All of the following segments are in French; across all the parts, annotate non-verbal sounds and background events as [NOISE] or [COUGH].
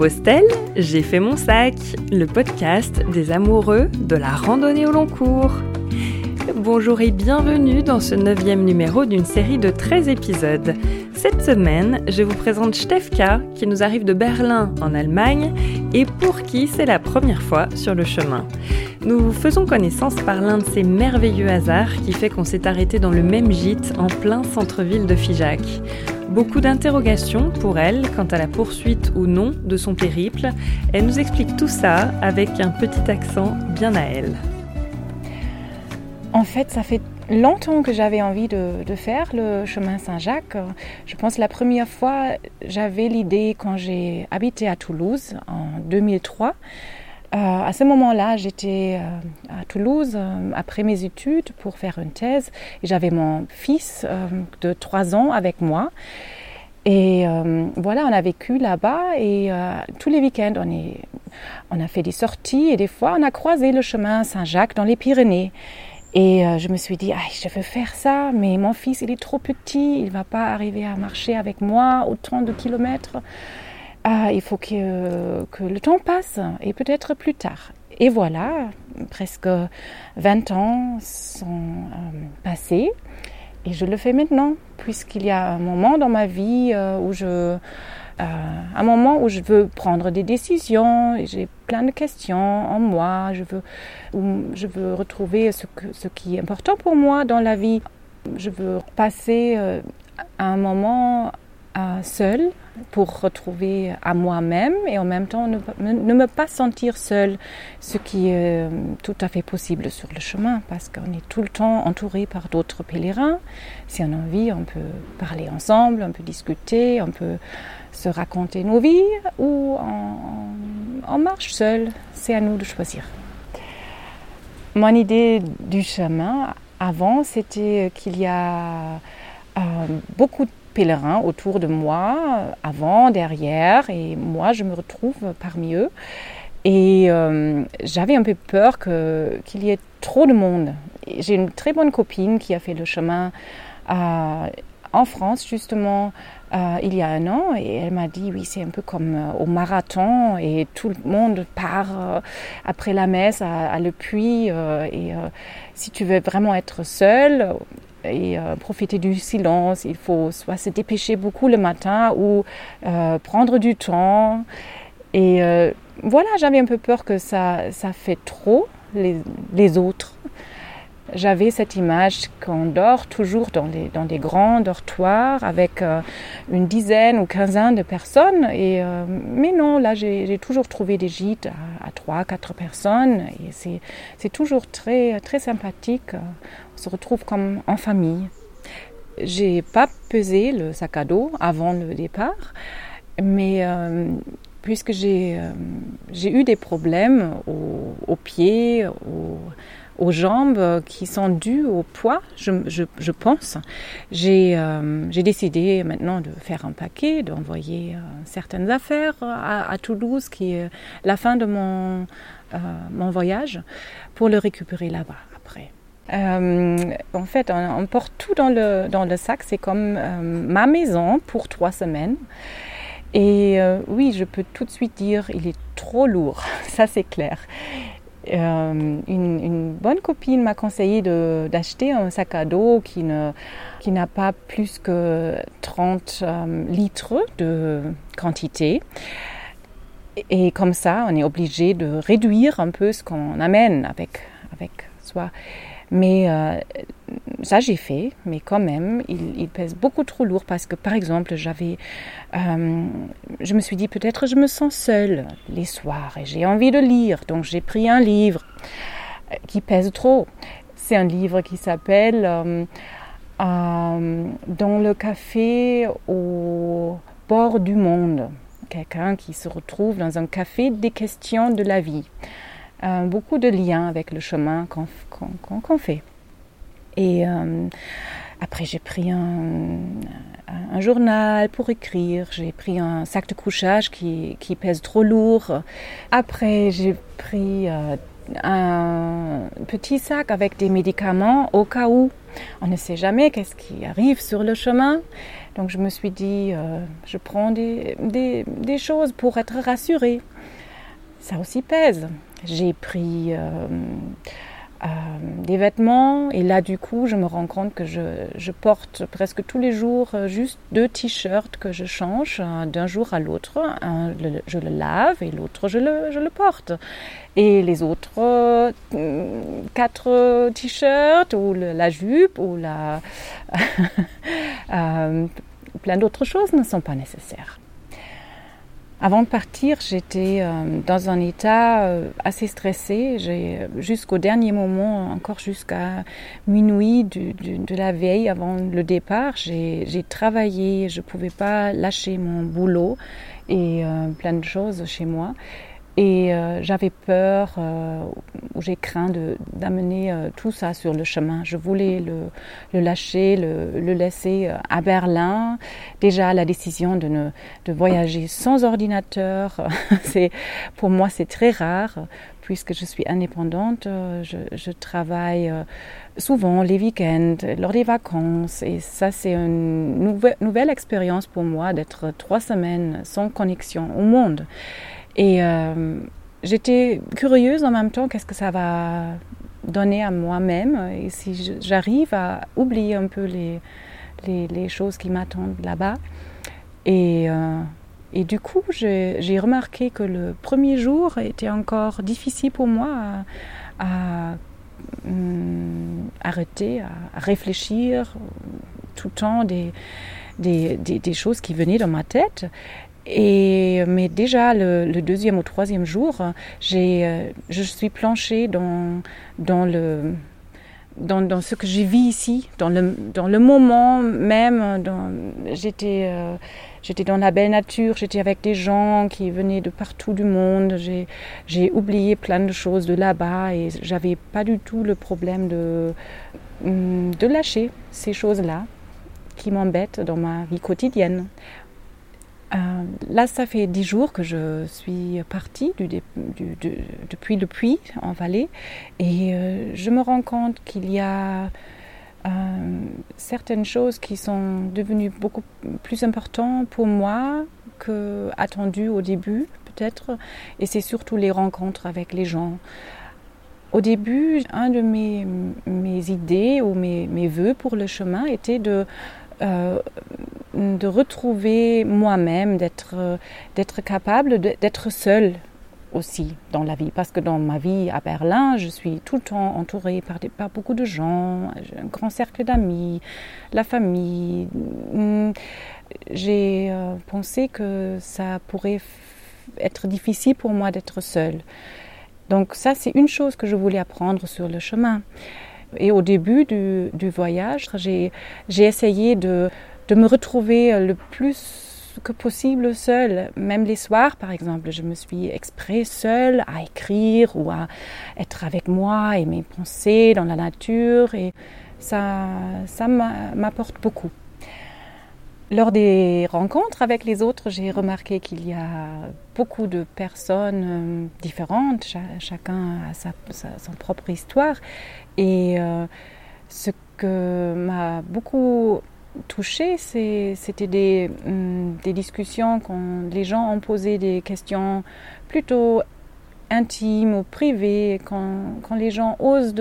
Compostelle, j'ai fait mon sac, le podcast des amoureux de la randonnée au long cours. Bonjour et bienvenue dans ce neuvième numéro d'une série de 13 épisodes. Cette semaine, je vous présente Stefka qui nous arrive de Berlin en Allemagne et pour qui c'est la première fois sur le chemin. Nous faisons connaissance par l'un de ces merveilleux hasards qui fait qu'on s'est arrêté dans le même gîte en plein centre-ville de Figeac. Beaucoup d'interrogations pour elle quant à la poursuite ou non de son périple. Elle nous explique tout ça avec un petit accent bien à elle. En fait, ça fait longtemps que j'avais envie de, faire le chemin Saint-Jacques. Je pense la première fois, j'avais l'idée quand j'ai habité à Toulouse en 2003. Euh, à ce moment-là, j'étais euh, à Toulouse euh, après mes études pour faire une thèse. Et j'avais mon fils de 3 ans avec moi. Et voilà, on a vécu là-bas. Et tous les week-ends, on, est, on a fait des sorties. Et des fois, on a croisé le chemin Saint-Jacques dans les Pyrénées. Et je me suis dit, ah, je veux faire ça, mais mon fils, il est trop petit, il ne va pas arriver à marcher avec moi autant de kilomètres ah, il faut que, le temps passe et peut-être plus tard. Et voilà, presque 20 ans sont euh, passés et je le fais maintenant, puisqu'il y a un moment dans ma vie euh, où je, euh, un moment où je veux prendre des décisions, j'ai plein de questions en moi, je veux, je veux retrouver ce, ce qui est important pour moi dans la vie. Je veux passer un moment seul pour retrouver à moi-même et en même temps ne, me pas sentir seule, ce qui est euh, tout à fait possible sur le chemin parce qu'on est tout le temps entouré par d'autres pèlerins. Si on a envie, on peut parler ensemble, on peut discuter, on peut se raconter nos vies ou on, marche seul. C'est à nous de choisir. Mon idée du chemin avant, c'était qu'il y a euh, beaucoup de pèlerins autour de moi, avant, derrière, et moi je me retrouve parmi eux. Et euh, j'avais un peu peur qu'il y ait trop de monde. J'ai une très bonne copine qui a fait le chemin en France justement euh, il y a un an et elle m'a dit oui c'est un peu comme euh, au marathon et tout le monde part après la messe à, à Le Puy et si tu veux vraiment être seul et euh, profiter du silence. Il faut soit se dépêcher beaucoup le matin ou euh, prendre du temps. Et euh, voilà, j'avais un peu peur que ça, ça fait trop les, les autres. J'avais cette image qu'on dort toujours dans, les, dans des grands dortoirs avec une dizaine ou quinzaine de personnes. Et, mais non, là, j'ai toujours trouvé des gîtes à, trois, quatre personnes. Et c'est toujours très, très sympathique se retrouve comme en famille. J'ai pas pesé le sac à dos avant le départ, mais euh, puisque euh, j'ai eu des problèmes aux, pieds, aux, jambes qui sont dus au poids, je, pense, euh, j'ai décidé maintenant de faire un paquet, d'envoyer certaines affaires à, Toulouse, qui est la fin de mon, voyage, pour le récupérer là-bas après. Euh, en fait, on, porte tout dans le, sac. C'est comme euh, ma maison pour trois semaines. Et euh, oui, je peux tout de suite dire, il est trop lourd. [LAUGHS] Ça, c'est clair. Une, une, bonne copine m'a conseillé d'acheter un sac à dos qui n'a qui pas plus que 30 litres de quantité. Et comme ça, on est obligé de réduire un peu ce qu'on amène avec, avec soi. Mais euh, ça, j'ai fait, mais quand même, il, pèse beaucoup trop lourd parce que, par exemple, j'avais, euh, je me suis dit peut-être je me sens seule les soirs et j'ai envie de lire, donc j'ai pris un livre euh, qui pèse trop. C'est un livre qui s'appelle Dans le café au bord du monde. Quelqu'un qui se retrouve dans un café des questions de la vie. Euh, beaucoup de liens avec le chemin qu'on fait. Et euh, après, j'ai pris un, journal pour écrire, j'ai pris un sac de couchage qui, pèse trop lourd. Après, j'ai pris euh, un petit sac avec des médicaments au cas où On ne sait jamais qu'est-ce qui arrive sur le chemin. Donc je me suis dit, je prends des, choses pour être rassurée. Ça aussi pèse. J'ai pris euh, euh, des vêtements et là du coup je me rends compte que je, je porte presque tous les jours euh, juste deux t-shirts que je change d'un jour à l'autre. Un je le lave et l'autre je le, je le, porte. Et les autres quatre t-shirts ou la jupe ou la [LAUGHS] plein d'autres choses ne sont pas nécessaires. Avant de partir, j'étais euh, dans un état euh, assez stressé. J'ai jusqu'au dernier moment, encore jusqu'à minuit du, du, de la veille avant le départ, j'ai travaillé. Je pouvais pas lâcher mon boulot et euh, plein de choses chez moi. Et euh, j'avais peur, euh, ou j'ai craint d'amener euh, tout ça sur le chemin. Je voulais le, lâcher, le, laisser à Berlin. Déjà, la décision de, ne, de voyager sans ordinateur, [LAUGHS] pour moi c'est très rare puisque je suis indépendante. Je, travaille souvent les week-ends, lors des vacances. Et ça, c'est une nouvelle expérience pour moi d'être trois semaines sans connexion au monde. Et euh, j'étais curieuse en même temps, qu'est-ce que ça va donner à moi-même? Et si j'arrive à oublier un peu les, les, choses qui m'attendent là-bas. Et, euh, et du coup, j'ai remarqué que le premier jour était encore difficile pour moi à, hum, arrêter, à, réfléchir tout le temps des, des, des choses qui venaient dans ma tête. Mais déjà le, deuxième ou troisième jour, euh, je suis planchée dans, dans, le, dans, ce que j'ai vu ici, dans le, dans le moment même. J'étais, euh, dans la belle nature, j'étais avec des gens qui venaient de partout du monde. J'ai, oublié plein de choses de là-bas et j'avais pas du tout le problème de, de lâcher ces choses-là qui m'embêtent dans ma vie quotidienne. Euh, là, ça fait dix jours que je suis partie du, du, du, depuis le puits en vallée et euh, je me rends compte qu'il y a euh, certaines choses qui sont devenues beaucoup plus importantes pour moi que attendues au début peut-être et c'est surtout les rencontres avec les gens. Au début, un de mes, mes idées ou mes, mes voeux pour le chemin était de euh, de retrouver moi-même, d'être d'être capable d'être seule aussi dans la vie. Parce que dans ma vie à Berlin, je suis tout le temps entourée par, beaucoup de gens, un grand cercle d'amis, la famille. J'ai euh, pensé que ça pourrait être difficile pour moi d'être seule. Donc ça, c'est une chose que je voulais apprendre sur le chemin. Et au début du, du voyage, j'ai essayé de, de me retrouver le plus que possible seule. Même les soirs, par exemple, je me suis exprès seule à écrire ou à être avec moi et mes pensées dans la nature. Et ça, ça m'apporte beaucoup. Lors des rencontres avec les autres, j'ai remarqué qu'il y a beaucoup de personnes euh, différentes, Ch chacun a sa, sa, propre histoire. Et euh, ce que m'a beaucoup touché, c'était des, des, discussions quand les gens ont posé des questions plutôt intimes ou privées, quand, les gens osent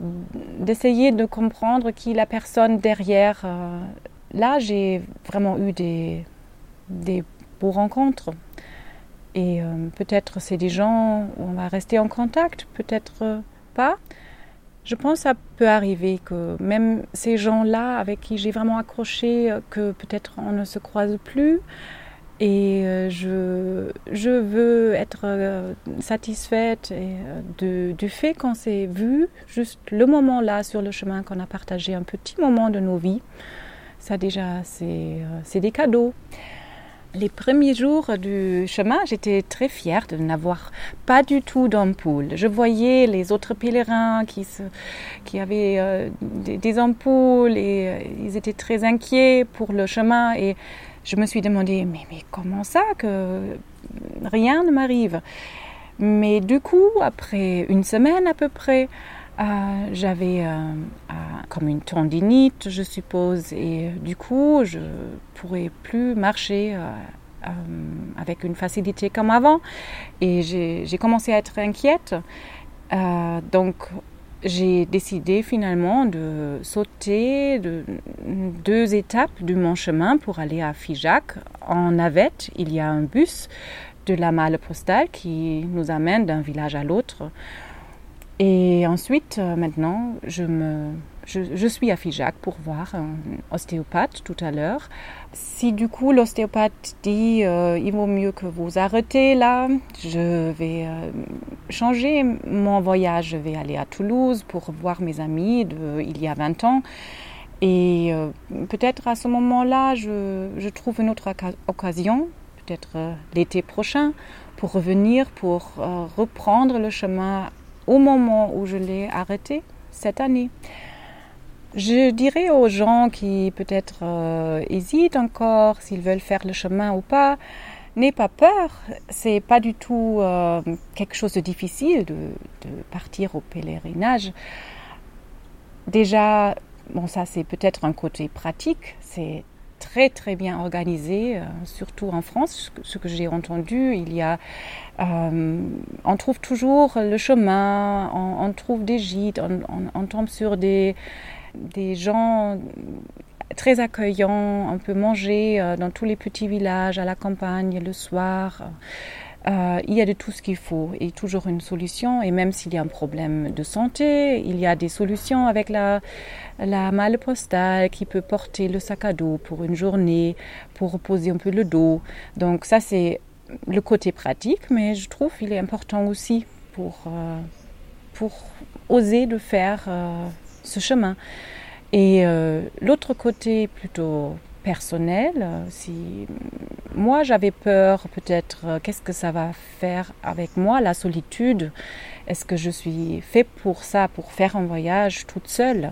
d'essayer de, comprendre qui la personne derrière euh, là, j'ai vraiment eu des, des beaux rencontres. Et euh, peut-être c'est des gens où on va rester en contact, peut-être pas. Je pense que ça peut arriver que même ces gens-là avec qui j'ai vraiment accroché, euh, que peut-être on ne se croise plus. Et euh, je, je veux être euh, satisfaite du fait qu'on s'est vu juste le moment là sur le chemin, qu'on a partagé un petit moment de nos vies. Ça déjà, c'est des cadeaux. Les premiers jours du chemin, j'étais très fière de n'avoir pas du tout d'ampoule. Je voyais les autres pèlerins qui, se, qui avaient euh, des, ampoules et euh, ils étaient très inquiets pour le chemin et je me suis demandé mais, mais comment ça que rien ne m'arrive? Mais du coup, après une semaine à peu près, J'avais comme une tendinite, je suppose, et du coup, je pourrais plus marcher avec une facilité comme avant. Et j'ai commencé à être inquiète. donc, j'ai décidé finalement de sauter de deux étapes de mon chemin pour aller à Figeac. En navette, il y a un bus de la malle postale qui nous amène d'un village à l'autre. Et ensuite, euh, maintenant, je, me, je, suis à Figeac pour voir un ostéopathe tout à l'heure. Si du coup l'ostéopathe dit euh, il vaut mieux que vous arrêtez là, je vais euh, changer mon voyage. Je vais aller à Toulouse pour voir mes amis de il y a 20 ans. Et peut-être à ce moment-là, je, je, trouve une autre occasion, peut-être l'été prochain, pour revenir, pour reprendre le chemin au moment où je l'ai arrêté cette année. Je dirais aux gens qui peut-être euh, hésitent encore s'ils veulent faire le chemin ou pas, n'aie pas peur. C'est pas du tout euh, quelque chose de difficile de, partir au pèlerinage. Déjà, bon, ça c'est peut-être un côté pratique. C'est très très bien organisé, euh, surtout en France. Ce que j'ai entendu, il y a, euh, on trouve toujours le chemin, on, trouve des gîtes, on, tombe sur des, des gens très accueillants. On peut manger euh, dans tous les petits villages, à la campagne, le soir. Euh, il y a de tout ce qu'il faut et toujours une solution. Et même s'il y a un problème de santé, il y a des solutions avec la, la malle postale qui peut porter le sac à dos pour une journée, pour reposer un peu le dos. Donc ça, c'est le côté pratique, mais je trouve qu'il est important aussi pour, euh, pour oser de faire euh, ce chemin. Et l'autre côté plutôt personnel. Euh, si moi j'avais peur, peut-être, euh, qu'est-ce que ça va faire avec moi, la solitude? Est-ce que je suis fait pour ça, pour faire un voyage toute seule?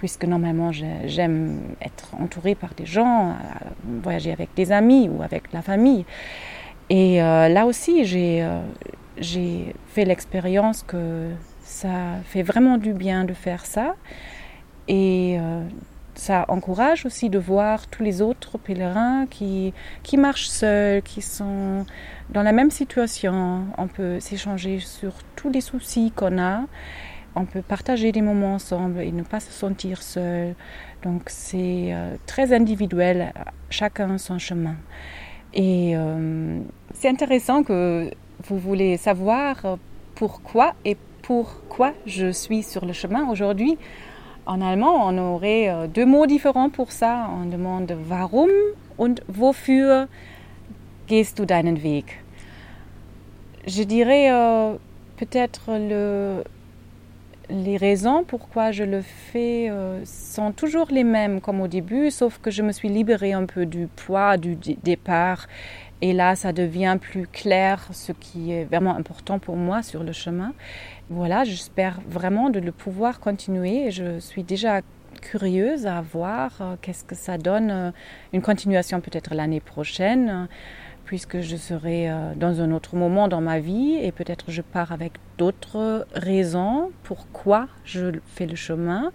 Puisque normalement j'aime être entourée par des gens, euh, voyager avec des amis ou avec la famille. Et là aussi, j'ai fait l'expérience que ça fait vraiment du bien de faire ça. Et ça encourage aussi de voir tous les autres pèlerins qui, qui marchent seuls, qui sont dans la même situation. On peut s'échanger sur tous les soucis qu'on a. On peut partager des moments ensemble et ne pas se sentir seul. Donc c'est euh, très individuel, chacun son chemin. Et euh, c'est intéressant que vous voulez savoir pourquoi et pourquoi je suis sur le chemin aujourd'hui. En allemand, on aurait euh, deux mots différents pour ça. On demande warum und wofür gehst du deinen Weg? Je dirais euh, peut-être le, les raisons pourquoi je le fais euh, sont toujours les mêmes comme au début, sauf que je me suis libérée un peu du poids du départ. Et là, ça devient plus clair ce qui est vraiment important pour moi sur le chemin voilà, j'espère vraiment de le pouvoir continuer. Je suis déjà curieuse à voir euh, qu'est-ce que ça donne, euh, une continuation peut-être l'année prochaine, puisque je serai euh, dans un autre moment dans ma vie et peut-être je pars avec d'autres raisons pourquoi je fais le chemin.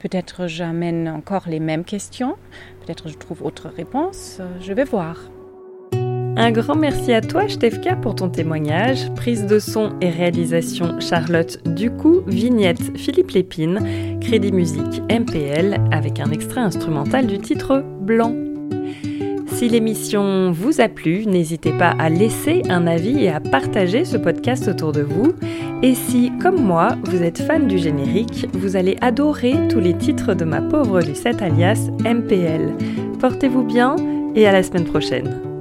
Peut-être j'amène encore les mêmes questions, peut-être je trouve autre réponses, je vais voir. Un grand merci à toi, Stefka, pour ton témoignage. Prise de son et réalisation Charlotte Ducou, vignette Philippe Lépine, crédit musique MPL avec un extrait instrumental du titre Blanc. Si l'émission vous a plu, n'hésitez pas à laisser un avis et à partager ce podcast autour de vous. Et si, comme moi, vous êtes fan du générique, vous allez adorer tous les titres de ma pauvre Lucette alias MPL. Portez-vous bien et à la semaine prochaine.